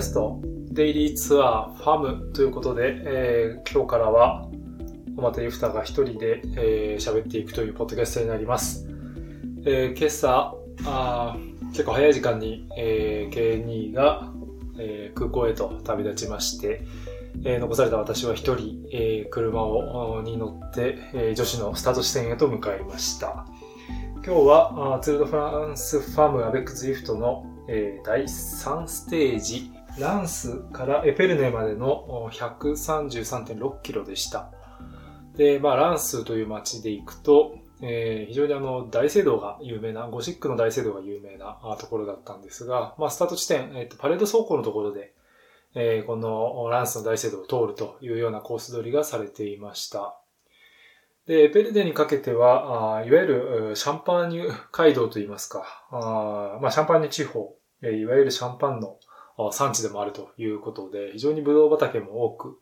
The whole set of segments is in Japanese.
るポッドキャスト、デイリーツアーファムということで、えー、今日からは、おまたゆふたが一人で喋、えー、っていくというポッドキャストになります。えー、今朝あ、結構早い時間に、えー、K2 が、えー、空港へと旅立ちまして、えー、残された私は一人、えー、車をに乗って、えー、女子のスタート地点へと向かいました。今日はツール・ド・フランス・ファーム・アベック・ズ・リフトの、えー、第3ステージ、ランスからエペルネまでの133.6キロでした。で、まあ、ランスという街で行くと、えー、非常にあの、大聖堂が有名な、ゴシックの大聖堂が有名なところだったんですが、まあ、スタート地点、えっ、ー、と、パレード走行のところで、えー、このランスの大聖堂を通るというようなコース取りがされていました。で、エペルデにかけては、あいわゆるシャンパーニュ街道といいますか、あまあ、シャンパーニュ地方、えいわゆるシャンパンの産地でもあるということで、非常にブドウ畑も多く、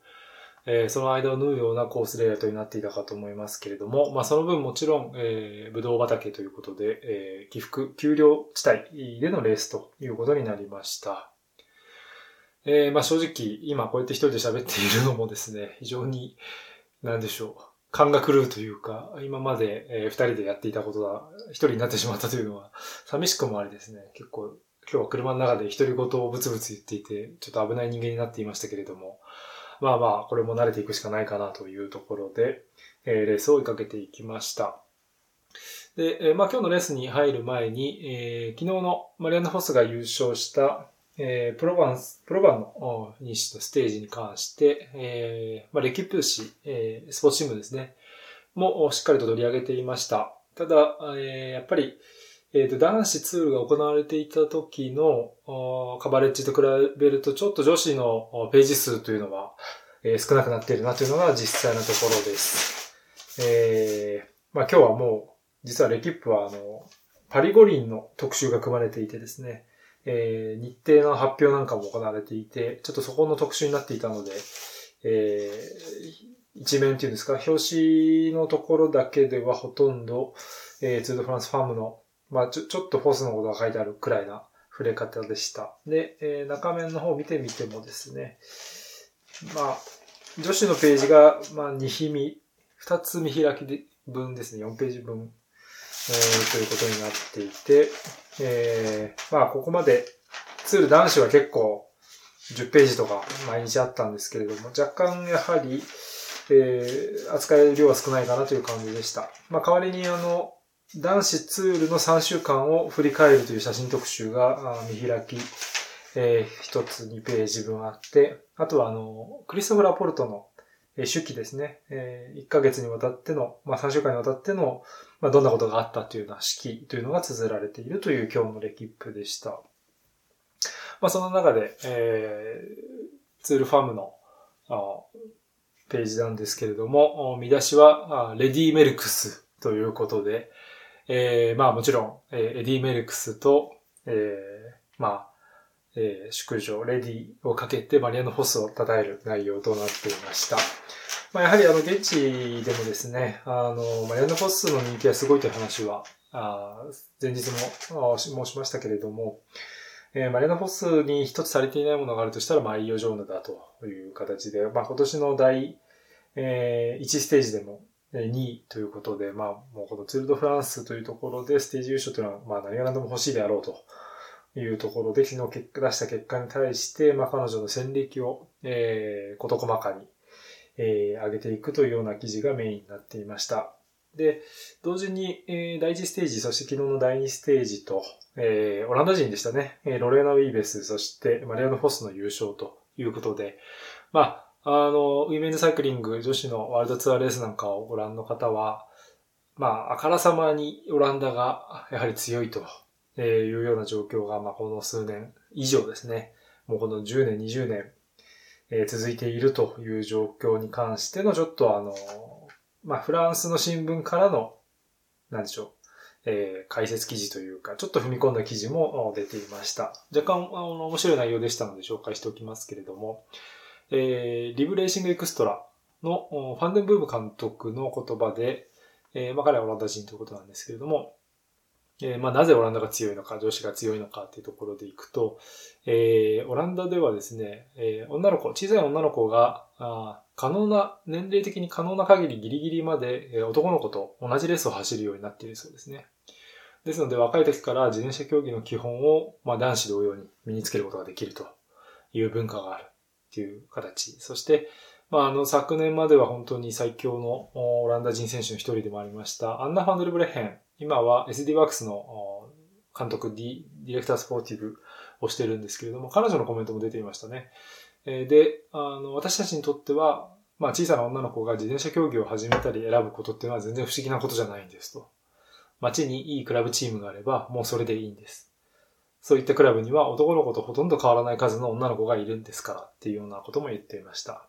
えー、その間を縫うようなコースレイアウトになっていたかと思いますけれども、まあ、その分もちろん、えー、ブドウ畑ということで、えー、起伏、丘陵地帯でのレースということになりました。えー、まあ正直、今こうやって一人で喋っているのもですね、非常に、なんでしょう。勘が狂うというか、今まで、えー、二人でやっていたことが一人になってしまったというのは、寂しくもありですね、結構、今日は車の中で独り言をブツブツ言っていて、ちょっと危ない人間になっていましたけれども、まあまあ、これも慣れていくしかないかなというところで、えー、レースを追いかけていきました。で、えー、まあ今日のレースに入る前に、えー、昨日のマリアンナ・フォスが優勝した、えー、プロバンス、プロバンの西のステージに関して、えー、まあ、レキプーシ、えー、スポーツチームですね、もしっかりと取り上げていました。ただ、えー、やっぱり、えっ、ー、と、男子ツールが行われていた時のカバレッジと比べると、ちょっと女子のページ数というのは、えー、少なくなっているなというのが実際のところです。えー、まあ今日はもう、実はレキップはあの、パリ五輪の特集が組まれていてですね、えー、日程の発表なんかも行われていて、ちょっとそこの特集になっていたので、えー、一面っていうんですか、表紙のところだけではほとんど、えー、ツードフランスファームの、まあちょ、ちょっとフォースのことが書いてあるくらいな触れ方でした。で、えー、中面の方を見てみてもですね、まあ、女子のページが、まあ、2日見、2つ見開きで分ですね、4ページ分、えー、ということになっていて、えー、まあ、ここまで、ツール男子は結構、10ページとか毎日あったんですけれども、若干やはり、えー、扱える量は少ないかなという感じでした。まあ、代わりにあの、男子ツールの3週間を振り返るという写真特集が見開き、えー、一つ2ページ分あって、あとはあの、クリストフ・ラポルトの手記ですね。えー、1ヶ月にわたっての、まあ3週間にわたっての、まあどんなことがあったというような式というのが綴られているという今日のレキップでした。まあその中で、えー、ツール・ファムのページなんですけれども、見出しは、レディ・メルクスということで、えー、まあもちろん、えー、エディ・メルクスと、えー、まあ、えー、淑女、レディをかけてマリアンヌ・フォスを称える内容となっていました。まあ、やはりあの、現地でもですね、あの、マリアンヌ・フォスの人気はすごいという話は、あ前日も申しましたけれども、えー、マリアナフォスに一つされていないものがあるとしたら、マリオ・ジョーヌだという形で、まあ、今年の第、えー、1ステージでも2位ということで、まあ、もうこのツールドフランスというところでステージ優勝というのは、まあ、何が何でも欲しいであろうというところで、昨日結果出した結果に対して、まあ、彼女の戦歴を、えー、事細かに、えー、上げていくというような記事がメインになっていました。で、同時に、えー、第1ステージ、そして昨日の第2ステージと、えー、オランダ人でしたね。えー、ロレーナ・ウィーベス、そしてマリアノ・フォスの優勝ということで、まあ、あの、ウィメンズサイクリング女子のワールドツアーレースなんかをご覧の方は、まあ、あからさまにオランダがやはり強いというような状況が、まあ、この数年以上ですね。もうこの10年、20年、えー、続いているという状況に関してのちょっとあの、まあ、フランスの新聞からの、なんでしょう、えー、解説記事というか、ちょっと踏み込んだ記事も出ていました。若干、あの、面白い内容でしたので紹介しておきますけれども、えー、リブレーシングエクストラのファンデンブーム監督の言葉で、えー、まあ、彼はオランダ人ということなんですけれども、えー、まあ、なぜオランダが強いのか、女子が強いのかっていうところでいくと、えー、オランダではですね、えー、女の子、小さい女の子が、あ可能な、年齢的に可能な限りギリギリまで、えー、男の子と同じレースを走るようになっているそうですね。ですので、若い時から自転車競技の基本を、まあ、男子同様に身につけることができるという文化があるっていう形。そして、まあ、あの、昨年までは本当に最強のオランダ人選手の一人でもありました、アンナ・ファンデルブレヘン。今は SD ワークスの監督、ディディレクタースポーティブをしてるんですけれども、彼女のコメントも出ていましたね。で、あの、私たちにとっては、まあ、小さな女の子が自転車競技を始めたり選ぶことっていうのは全然不思議なことじゃないんですと。街にいいクラブチームがあれば、もうそれでいいんです。そういったクラブには男の子とほとんど変わらない数の女の子がいるんですからっていうようなことも言っていました。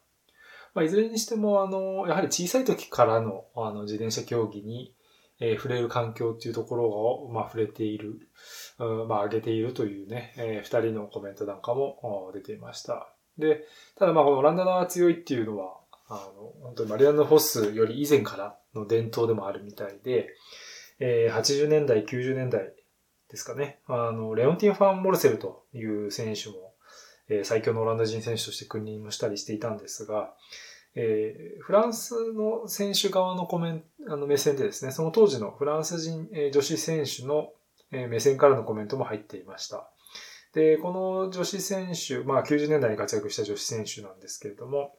まあ、いずれにしても、あの、やはり小さい時からの、あの、自転車競技に、えー、触れる環境っていうところを、まあ、触れている、うん、まあ、上げているというね、えー、二人のコメントなんかも出ていました。で、ただまあ、このオランダが強いっていうのは、あの、本当にマリアンヌ・ホスより以前からの伝統でもあるみたいで、えー、80年代、90年代ですかね。あの、レオンティン・ファン・モルセルという選手も、えー、最強のオランダ人選手として君臨もしたりしていたんですが、えー、フランスの選手側のコメント、あの目線でですね、その当時のフランス人、えー、女子選手の、え、目線からのコメントも入っていました。で、この女子選手、まあ90年代に活躍した女子選手なんですけれども、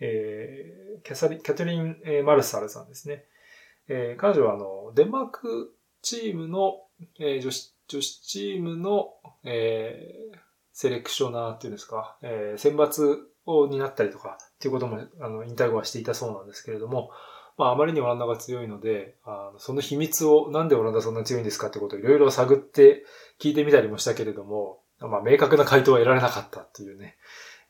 えー、キャサリキャトリン・マルサルさんですね。えー、彼女はあの、デンマークチームの、えー、女子、女子チームの、えー、セレクショナーっていうんですか、えー、選抜を担ったりとかっていうことも、あの、引退後はしていたそうなんですけれども、まあ、あまりにオランダが強いので、あのその秘密を、なんでオランダそんな強いんですかってことをいろいろ探って聞いてみたりもしたけれども、まあ、明確な回答は得られなかったっていうね、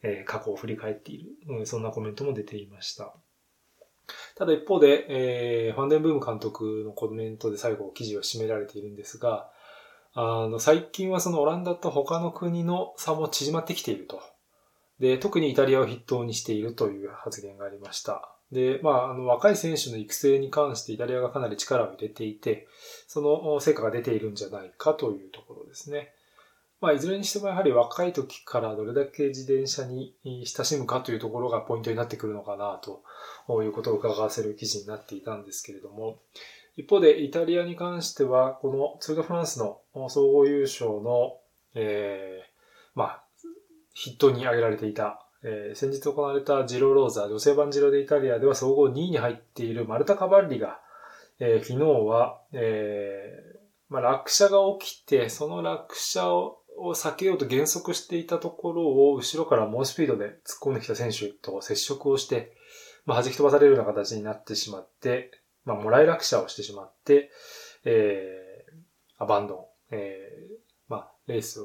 えー、過去を振り返っている、うん、そんなコメントも出ていました。ただ一方で、えー、ファンデンブーム監督のコメントで最後記事を締められているんですが、あの、最近はそのオランダと他の国の差も縮まってきていると。で、特にイタリアを筆頭にしているという発言がありました。で、まあ、あの、若い選手の育成に関してイタリアがかなり力を入れていて、その成果が出ているんじゃないかというところですね。まあ、いずれにしてもやはり若い時からどれだけ自転車に親しむかというところがポイントになってくるのかなということを伺わせる記事になっていたんですけれども、一方でイタリアに関しては、このツール・ド・フランスの総合優勝の、えー、まあ、筆頭に挙げられていた、えー、先日行われたジロローザ、女性版ジロでイタリアでは総合2位に入っているマルタ・カバッリが、えー、昨日は、えー、まあ、落車が起きて、その落車をを避けようと減速していたところを後ろから猛スピードで突っ込んできた選手と接触をして、まあ、弾き飛ばされるような形になってしまって、まあ、もらい落車をしてしまって、えー、アバンドン、えー、まあ、レース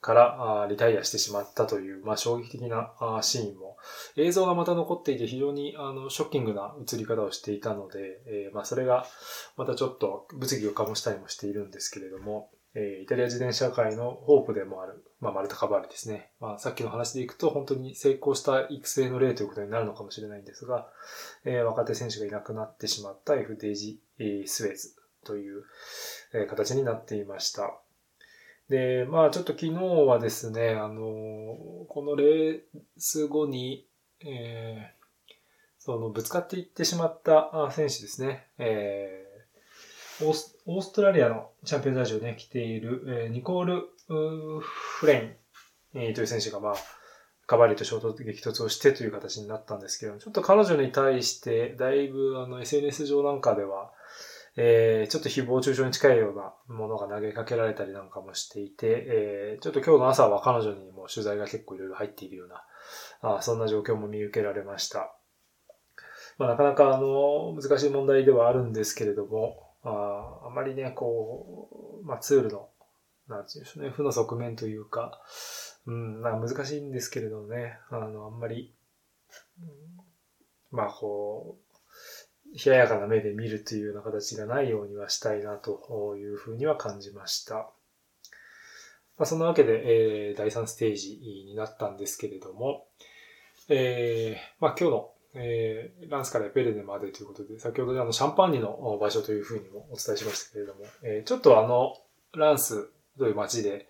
からリタイアしてしまったという、まあ、衝撃的なシーンも、映像がまた残っていて非常にあのショッキングな映り方をしていたので、えー、まあ、それがまたちょっと物議を醸したりもしているんですけれども、えー、イタリア自転車界のホープでもある、まあ、マルタ・カバーリですね。まあ、さっきの話でいくと、本当に成功した育成の例ということになるのかもしれないんですが、えー、若手選手がいなくなってしまった FDG、えー、スウェーズという、えー、形になっていました。で、まあ、ちょっと昨日はですね、あのこのレース後に、えー、その、ぶつかっていってしまった選手ですね、えーオーストラリアのチャンピオンラジオで、ね、来ている、えー、ニコール・フレイン、えー、という選手が、まあ、カバリと衝突激突をしてという形になったんですけど、ちょっと彼女に対して、だいぶあの SNS 上なんかでは、えー、ちょっと誹謗中傷に近いようなものが投げかけられたりなんかもしていて、えー、ちょっと今日の朝は彼女にも取材が結構いろいろ入っているような、あそんな状況も見受けられました。まあ、なかなかあの、難しい問題ではあるんですけれども、ああまりね、こう、まあ、ツールの、なんていうんでしょうね、負の側面というか、うん、まあ難しいんですけれどね、あの、あんまり、まあこう、冷ややかな目で見るというような形がないようにはしたいなというふうには感じました。まあ、そんなわけで、えー、第3ステージになったんですけれども、えー、まあ今日のえー、ランスからペレネまでということで、先ほどあのシャンパンニの場所というふうにもお伝えしましたけれども、えー、ちょっとあの、ランスという街で、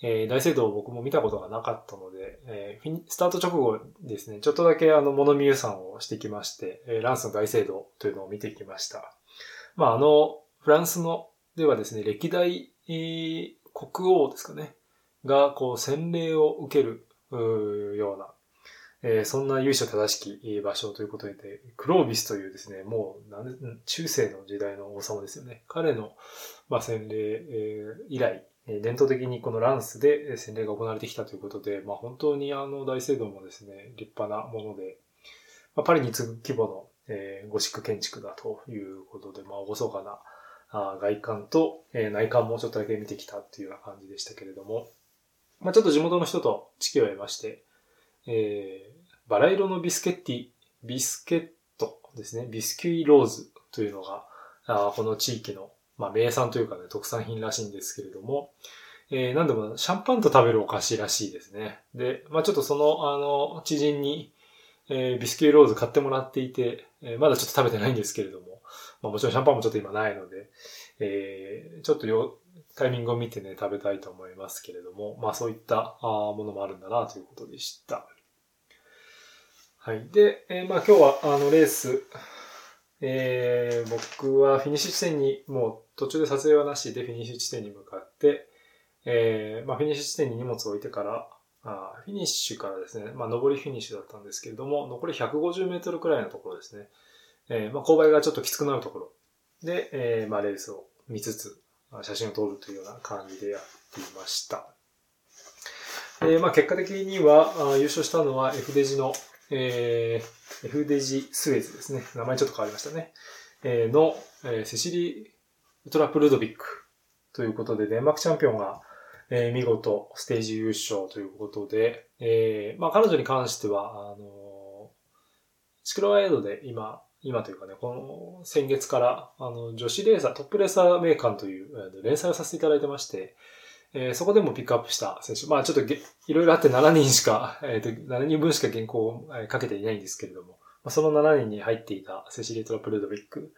えー、大聖堂を僕も見たことがなかったので、えー、スタート直後ですね、ちょっとだけあの、物見遊山をしてきまして、えー、ランスの大聖堂というのを見てきました。まあ、あの、フランスの、ではですね、歴代、えー、国王ですかね、が、こう、洗礼を受ける、うような、えー、そんな由緒正しき場所ということで、クロービスというですね、もう、中世の時代の王様ですよね。彼の、まあ、洗礼、えー、以来、伝統的にこのランスで洗礼が行われてきたということで、まあ、本当にあの大聖堂もですね、立派なもので、まあ、パリに次ぐ規模の、えー、ゴシック建築だということで、まあ、厳かなあ外観と、え、内観もちょっとだけ見てきたっていうような感じでしたけれども、まあ、ちょっと地元の人と知識を得まして、えー、バラ色のビスケッティ、ビスケットですね、ビスキュイローズというのが、あこの地域のまあ、名産というかね、特産品らしいんですけれども、えー、なんでも、シャンパンと食べるお菓子らしいですね。で、まあ、ちょっとその、あの、知人に、えー、ビスキュイローズ買ってもらっていて、えー、まだちょっと食べてないんですけれども、まあ、もちろんシャンパンもちょっと今ないので、えー、ちょっとよ、タイミングを見てね、食べたいと思いますけれども、まあそういったあものもあるんだなということでした。はい。で、えー、まあ今日はあのレース、えー、僕はフィニッシュ地点に、もう途中で撮影はなしでフィニッシュ地点に向かって、えー、まあフィニッシュ地点に荷物を置いてから、あフィニッシュからですね、まあ上りフィニッシュだったんですけれども、残り150メートルくらいのところですね。えー、まあ勾配がちょっときつくなるところで、えー、まあレースを見つつ、写真を撮るというような感じでやっていました。えー、まあ結果的には、優勝したのは F デジの、えー、F デジスエズですね。名前ちょっと変わりましたね。えー、の、えー、セシリー・トラップルドビックということで、デンマークチャンピオンが、えー、見事ステージ優勝ということで、えー、まあ彼女に関しては、あのシクロワイドで今、今というかね、この先月から、あの、女子レーサー、トップレーサー名鑑という連載をさせていただいてまして、えー、そこでもピックアップした選手。まあちょっといろいろあって7人しか、えっ、ー、と、7人分しか原稿をかけていないんですけれども、まあ、その7人に入っていたセシリー・トラプルドビック。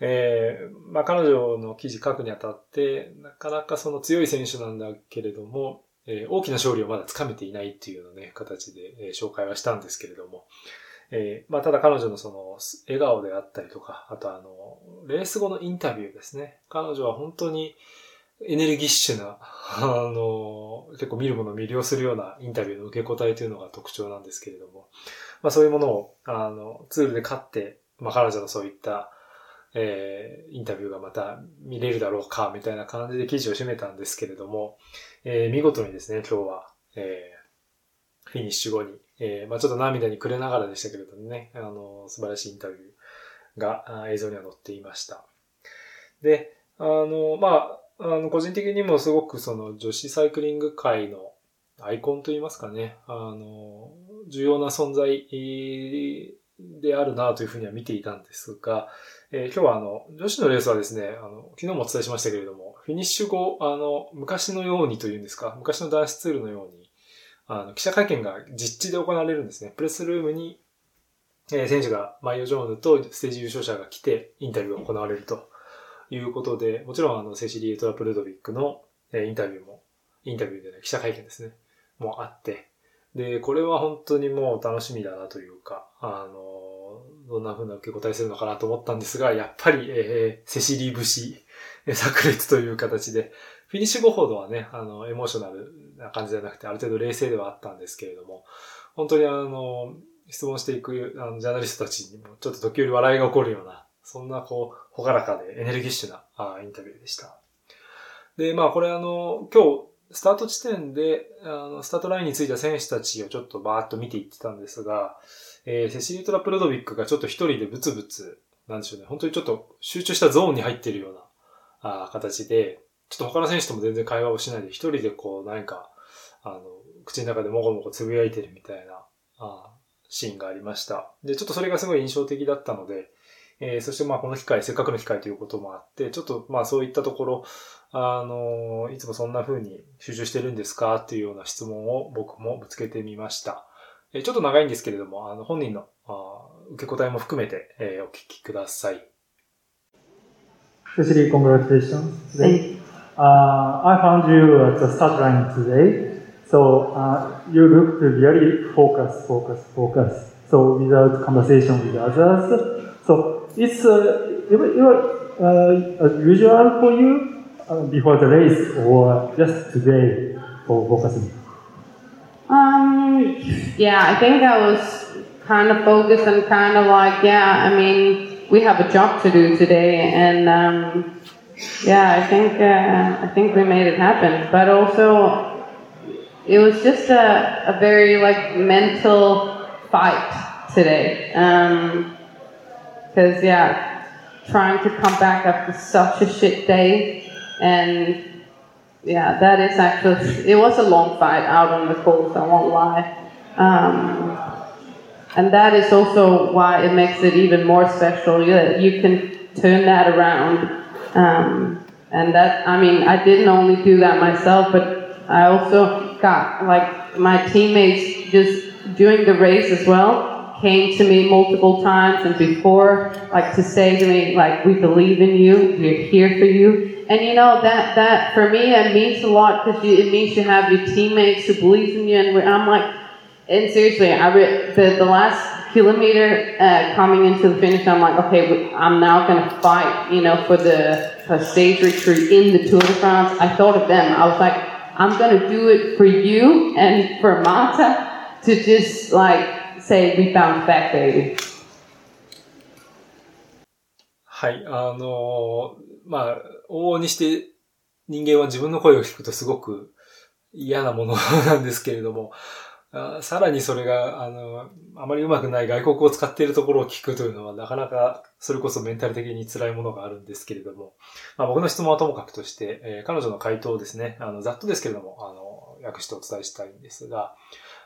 えー、まあ彼女の記事書くにあたって、なかなかその強い選手なんだけれども、えー、大きな勝利をまだつかめていないっていうようなね、形で、えー、紹介はしたんですけれども、えー、まあただ彼女のその笑顔であったりとか、あとあの、レース後のインタビューですね。彼女は本当に、エネルギッシュな、あの、結構見るものを魅了するようなインタビューの受け答えというのが特徴なんですけれども、まあそういうものを、あの、ツールで買って、まあ彼女のそういった、えー、インタビューがまた見れるだろうか、みたいな感じで記事を締めたんですけれども、えー、見事にですね、今日は、えー、フィニッシュ後に、えー、まあちょっと涙に暮れながらでしたけれどもね、あの、素晴らしいインタビューが映像には載っていました。で、あの、まあ、あの、個人的にもすごくその女子サイクリング界のアイコンといいますかね、あの、重要な存在であるなというふうには見ていたんですが、えー、今日はあの、女子のレースはですね、あの、昨日もお伝えしましたけれども、フィニッシュ後、あの、昔のようにというんですか、昔の男子ツールのように、あの、記者会見が実地で行われるんですね。プレスルームに、えー、選手が、マイオ・ジョーヌとステージ優勝者が来て、インタビューが行われると。いうことで、もちろんあの、セシリエ・トラプルドビックの、えインタビューも、インタビューでね、記者会見ですね、もあって、で、これは本当にもう楽しみだなというか、あの、どんな風な受け答えするのかなと思ったんですが、やっぱり、えー、セシリー節、炸裂という形で、フィニッシュ後ほどはね、あの、エモーショナルな感じじゃなくて、ある程度冷静ではあったんですけれども、本当にあの、質問していくあのジャーナリストたちにも、ちょっと時折笑いが起こるような、そんなこう、ほがらかでエネルギッシュなあインタビューでした。で、まあこれあの、今日、スタート地点で、あの、スタートラインについた選手たちをちょっとバーッと見ていってたんですが、えー、セシリトラ・プロドビックがちょっと一人でブツブツ、なんでしょうね、本当にちょっと集中したゾーンに入ってるような、あ形で、ちょっと他の選手とも全然会話をしないで、一人でこう、何か、あの、口の中でもごもごつぶやいてるみたいな、あシーンがありました。で、ちょっとそれがすごい印象的だったので、えー、そしてまあこの機会、せっかくの機会ということもあって、ちょっとまあそういったところ、あのいつもそんな風に集中してるんですかっていうような質問を僕もぶつけてみました。えちょっと長いんですけれども、あの、本人のあ受け答えも含めて、えー、お聞きください。Especially congratulations today. Uh, I found you at the start line today. So uh, you looked really focused, focused, focused. So without conversation with others. So it's uh, was uh, usual for you uh, before the race or just today for focusing. Um, yeah, I think I was kind of focused and kind of like, yeah, I mean, we have a job to do today, and um, yeah, I think uh, I think we made it happen. But also, it was just a, a very like mental fight today, because yeah, trying to come back after such a shit day, and yeah, that is actually, it was a long fight out on the course, I won't lie. Um, and that is also why it makes it even more special. You, you can turn that around. Um, and that, I mean, I didn't only do that myself, but I also got, like, my teammates just doing the race as well came to me multiple times and before, like, to say to me, like, we believe in you, we're here for you and you know that that for me it means a lot because it means you have your teammates who believe in you. And I'm like, and seriously, I re- the the last kilometer uh, coming into the finish, I'm like, okay, I'm now gonna fight, you know, for the for stage victory in the Tour de France. I thought of them. I was like, I'm gonna do it for you and for Mata to just like say we bounce back, baby. はい、あの、まあ、往々にして人間は自分の声を聞くとすごく嫌なもの なんですけれども、あさらにそれが、あの、あまりうまくない外国を使っているところを聞くというのは、なかなか、それこそメンタル的に辛いものがあるんですけれども、まあ、僕の質問はともかくとして、えー、彼女の回答をですね、あの、ざっとですけれども、あの、訳してお伝えしたいんですが、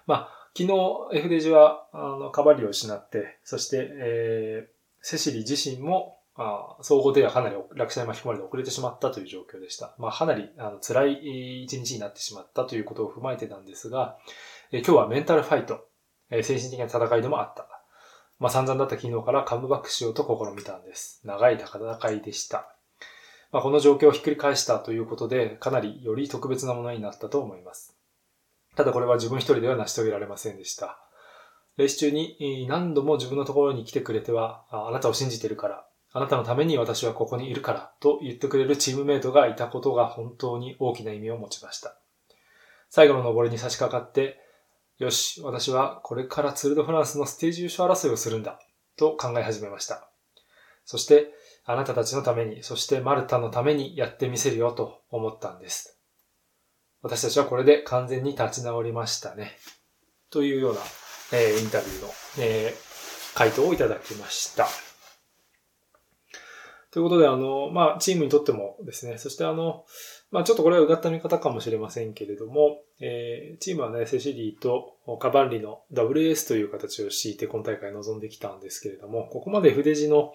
まあ、昨日、F デジは、あの、カバリを失って、そして、えー、セシリ自身も、あ総合ではかなり落車に巻き込まれて遅れてしまったという状況でした。まあ、かなりあの辛い一日になってしまったということを踏まえてなんですが、え今日はメンタルファイト、え精神的な戦いでもあった。まあ、散々だった昨日からカムバックしようと試みたんです。長い戦いでした。まあ、この状況をひっくり返したということで、かなりより特別なものになったと思います。ただこれは自分一人では成し遂げられませんでした。レース中に何度も自分のところに来てくれては、あなたを信じてるから、あなたのために私はここにいるからと言ってくれるチームメイトがいたことが本当に大きな意味を持ちました。最後の登りに差し掛かって、よし、私はこれからツールドフランスのステージ優勝争いをするんだと考え始めました。そして、あなたたちのために、そしてマルタのためにやってみせるよと思ったんです。私たちはこれで完全に立ち直りましたね。というような、えー、インタビューの、えー、回答をいただきました。ということで、あの、まあ、チームにとってもですね、そしてあの、まあ、ちょっとこれはうがった見方かもしれませんけれども、えー、チームはね、セシリーとカバンリの WS という形を敷いて今大会臨んできたんですけれども、ここまで筆字の、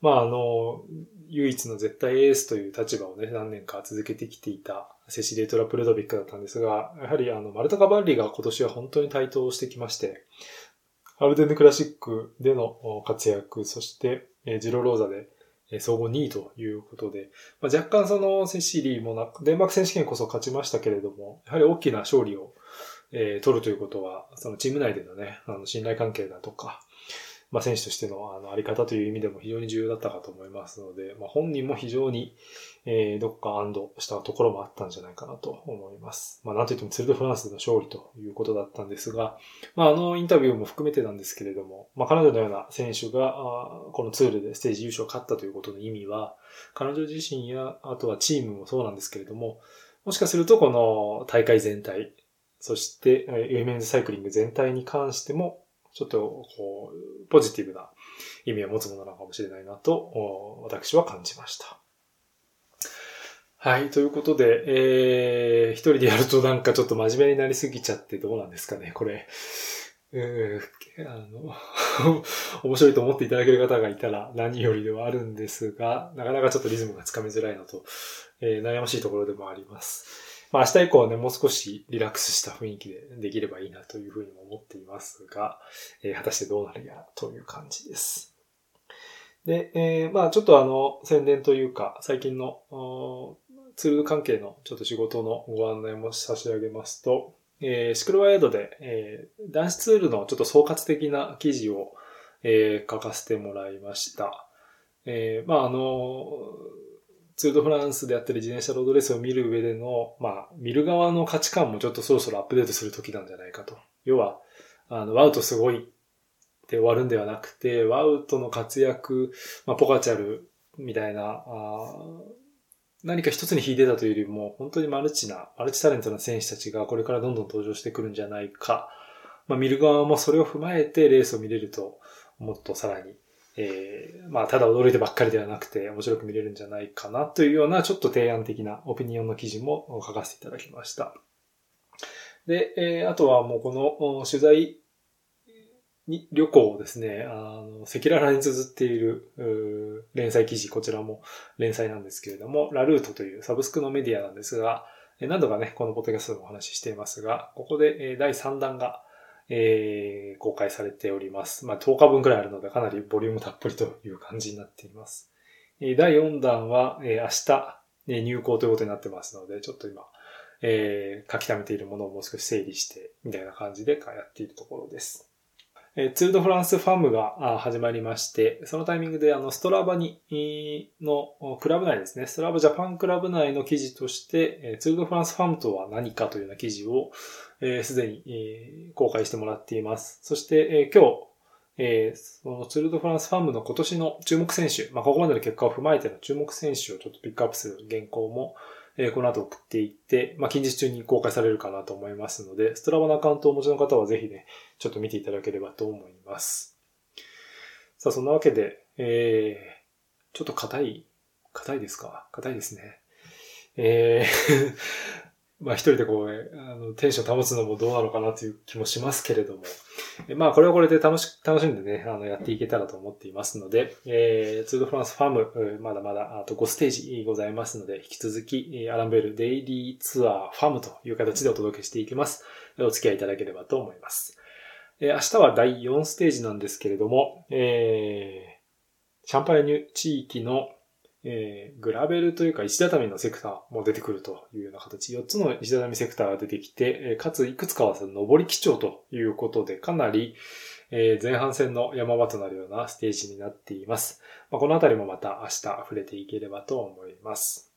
まあ、あの、唯一の絶対エースという立場をね、何年か続けてきていたセシリートラ・プルドビックだったんですが、やはりあの、マルタ・カバンリが今年は本当に台頭してきまして、アルデンヌクラシックでの活躍、そして、ジロローザで総合2位ということで、まあ、若干そのセシリーもなくデンマーク選手権こそ勝ちましたけれども、やはり大きな勝利を、えー、取るということは、そのチーム内でのね、あの信頼関係だとか、まあ、選手としてのあのあり方という意味でも非常に重要だったかと思いますので、まあ、本人も非常に、えー、どっか安堵したところもあったんじゃないかなと思います。まあ、なんといってもツールドフランスの勝利ということだったんですが、まあ、あのインタビューも含めてなんですけれども、まあ、彼女のような選手が、このツールでステージ優勝を勝ったということの意味は、彼女自身や、あとはチームもそうなんですけれども、もしかするとこの大会全体、そして、ウィメンズサイクリング全体に関しても、ちょっと、こう、ポジティブな意味を持つものなのかもしれないなと、私は感じました。はい。ということで、えー、一人でやるとなんかちょっと真面目になりすぎちゃってどうなんですかね、これ。えー、あの、面白いと思っていただける方がいたら何よりではあるんですが、なかなかちょっとリズムがつかみづらいのと、えー、悩ましいところでもあります。まあ明日以降はね、もう少しリラックスした雰囲気でできればいいなというふうにも思っていますが、えー、果たしてどうなるやという感じです。で、えー、まあちょっとあの、宣伝というか、最近のツール関係のちょっと仕事のご案内も差し上げますと、えー、シクロワイドで、えー、男子ツールのちょっと総括的な記事を、えー、書かせてもらいました。えー、まああの、ツールドフランスであったり自転車ロードレースを見る上での、まあ、見る側の価値観もちょっとそろそろアップデートする時なんじゃないかと。要は、あの、ワウトすごいって終わるんではなくて、ワウトの活躍、まあ、ポカチャルみたいな、あ何か一つに引いてたというよりも、本当にマルチな、マルチタレントな選手たちがこれからどんどん登場してくるんじゃないか。まあ、見る側もそれを踏まえてレースを見れると、もっとさらに、えー、まあ、ただ驚いてばっかりではなくて、面白く見れるんじゃないかなというような、ちょっと提案的なオピニオンの記事も書かせていただきました。で、えー、あとはもうこの取材に旅行をですね、あの、赤裸々に綴っている連載記事、こちらも連載なんですけれども、ラルートというサブスクのメディアなんですが、何度かね、このポッドキャストでもお話ししていますが、ここで第3弾が、えー、公開されております。まあ、10日分くらいあるので、かなりボリュームたっぷりという感じになっています。え第4弾は、えー、明日、入校ということになってますので、ちょっと今、えー、書き溜めているものをもう少し整理して、みたいな感じでやっているところです。えツールドフランスファームが始まりまして、そのタイミングであのストラバに、のクラブ内ですね、ストラバジャパンクラブ内の記事として、えツールドフランスファームとは何かというような記事をえすでに公開してもらっています。そしてえ今日、え、そのツールドフランスファームの今年の注目選手、まあ、ここまでの結果を踏まえての注目選手をちょっとピックアップする原稿も、え、この後送っていって、まあ、近日中に公開されるかなと思いますので、ストラバのアカウントをお持ちの方はぜひね、ちょっと見ていただければと思います。さあ、そんなわけで、えー、ちょっと硬い、硬いですか？硬いですね。えーまあ一人でこう、あの、テンション保つのもどうなのかなという気もしますけれども、まあこれはこれで楽し、楽しんでね、あの、やっていけたらと思っていますので、えー、ツードフランスファーム、まだまだあと5ステージございますので、引き続き、アランベルデイリーツアーファームという形でお届けしていきます。お付き合いいただければと思います。えー、明日は第4ステージなんですけれども、えー、シャンパーニュ地域のえー、グラベルというか石畳のセクターも出てくるというような形、4つの石畳セクターが出てきて、えかついくつかは上り基調ということで、かなり、えー、前半戦の山場となるようなステージになっています。まあ、このあたりもまた明日触れていければと思います。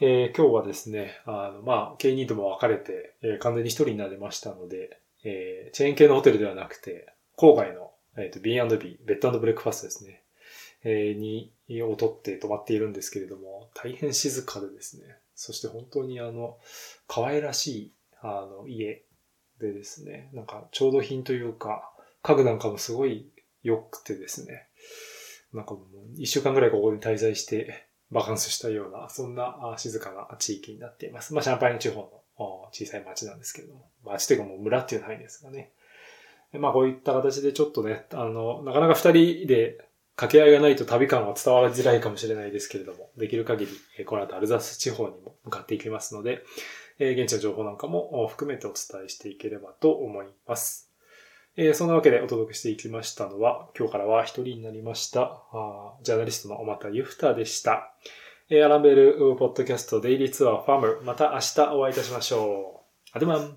えー、今日はですね、あの、まあ、K2 とも分かれて、えー、完全に一人になりましたので、えー、チェーン系のホテルではなくて、郊外の、えっ、ー、と、B&B、ベッドブレックファストですね。えに、をとって泊まっているんですけれども、大変静かでですね、そして本当にあの、可愛らしい、あの、家でですね、なんか調度品というか、家具なんかもすごい良くてですね、なんかもう一週間ぐらいここに滞在してバカンスしたような、そんな静かな地域になっています。まあ、シャンパイン地方の小さい町なんですけれども、町というかもう村っていう範囲ですがね。まあこういった形でちょっとね、あの、なかなか二人で掛け合いがないと旅感は伝わりづらいかもしれないですけれども、できる限り、この後アルザス地方にも向かっていきますので、現地の情報なんかも含めてお伝えしていければと思います。そんなわけでお届けしていきましたのは、今日からは一人になりました、ジャーナリストの小又ゆふたでした。アランベルポッドキャストデイリーツアーファーム、また明日お会いいたしましょう。アデマン